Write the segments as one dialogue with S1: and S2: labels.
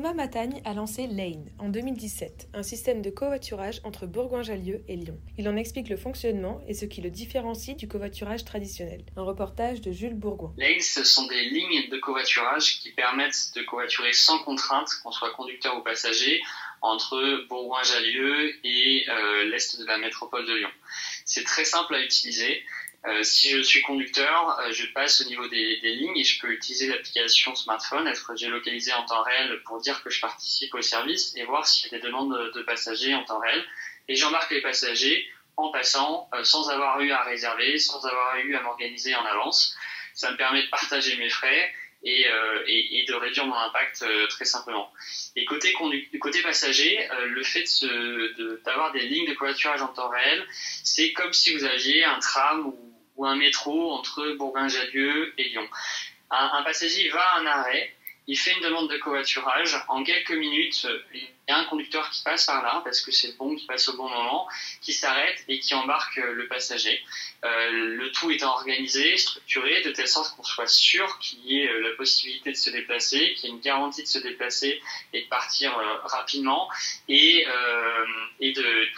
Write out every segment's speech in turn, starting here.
S1: Thomas Matagne a lancé Lane en 2017, un système de covoiturage entre Bourgoin-Jallieu et Lyon. Il en explique le fonctionnement et ce qui le différencie du covoiturage traditionnel. Un reportage de Jules Bourgoin.
S2: Lane, ce sont des lignes de covoiturage qui permettent de covoiturer sans contrainte, qu'on soit conducteur ou passager, entre Bourgoin-Jallieu et euh, l'est de la métropole de Lyon. C'est très simple à utiliser. Euh, si je suis conducteur, euh, je passe au niveau des, des, lignes et je peux utiliser l'application smartphone, être géolocalisé en temps réel pour dire que je participe au service et voir s'il y a des demandes de, de passagers en temps réel. Et j'embarque les passagers en passant euh, sans avoir eu à réserver, sans avoir eu à m'organiser en avance. Ça me permet de partager mes frais et, euh, et, et, de réduire mon impact euh, très simplement. Et côté, côté passager, le fait d'avoir de, des lignes de covoiturage en temps réel, c'est comme si vous aviez un tram ou, ou un métro entre Bourgoin-Jallieu et Lyon. Un, passager va à un arrêt, il fait une demande de covoiturage. En quelques minutes, il y a un conducteur qui passe par là, parce que c'est le bon qui passe au bon moment, qui s'arrête et qui embarque le passager. Euh, le tout étant organisé, structuré, de telle sorte qu'on soit sûr qu'il y ait la possibilité de se déplacer, qu'il y ait une garantie de se déplacer et de partir euh, rapidement, et, euh,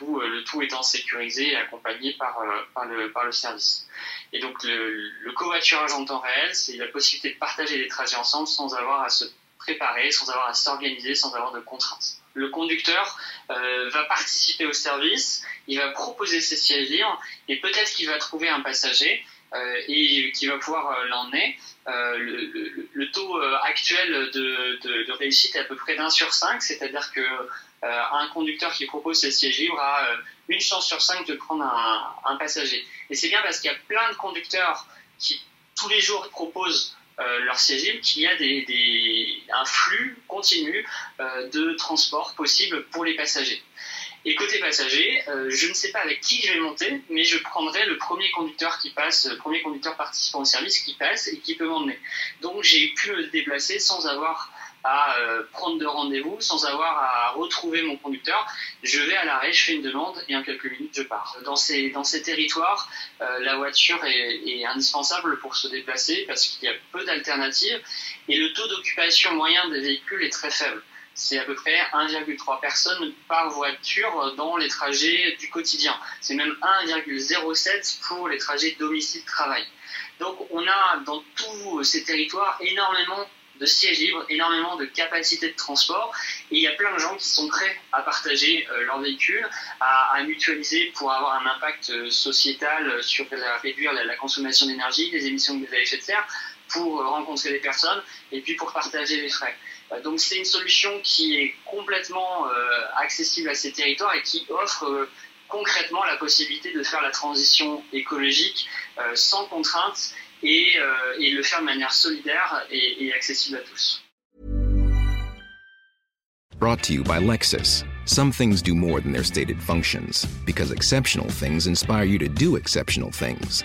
S2: tout, le tout étant sécurisé et accompagné par, par, le, service. Et donc le, le en temps réel, c'est la possibilité de partager des trajets ensemble sans avoir à se préparer, sans avoir à s'organiser, sans avoir de contraintes. Le conducteur euh, va participer au service, il va proposer ses sièges libres et peut-être qu'il va trouver un passager euh, et qui va pouvoir euh, l'emmener. Euh, le, le, taux actuel de, réussite est à peu près d'un sur cinq, c'est-à-dire que un conducteur qui propose ses sièges libres a une chance sur cinq de prendre un, passager. Et c'est bien parce qu'il y a plein de conducteurs qui tous les jours proposent euh, leur siège libre qu'il y a un flux continu euh, de transport possible pour les passagers. Et côté passager, euh, je ne sais pas avec qui je vais monter, mais je prendrai le premier conducteur qui passe, le premier conducteur participant au service qui passe et qui peut m'emmener. Donc j'ai pu me déplacer sans avoir à euh, prendre de rendez-vous, sans avoir à retrouver mon conducteur. Je vais à l'arrêt, je fais une demande et en quelques minutes je pars. Dans ces, dans ces territoires, euh, la voiture est, est, indispensable pour se déplacer parce qu'il y a peu d'alternatives et le taux d'occupation moyen des véhicules est très faible. C'est à peu près 1,3 personnes par voiture dans les trajets du quotidien. C'est même 1,07 pour les trajets domicile-travail. Donc on a dans tous ces territoires énormément de sièges libres, énormément de capacité de transport. Et il y a plein de gens qui sont prêts à partager euh, leur véhicule, à, à, mutualiser pour avoir un impact euh, sociétal sur la, réduire la, la consommation d'énergie, les émissions de gaz à effet de serre, pour rencontrer des personnes et puis pour partager les frais. Donc c'est une solution qui est complètement euh, accessible à ces territoires et qui offre euh, concrètement la possibilité de faire la transition écologique euh, sans contrainte et, et, le faire de manière solidaire et, et accessible à tous.
S3: Brought to you by Lexus. Some things do more than their stated functions, because exceptional things inspire you to do exceptional things.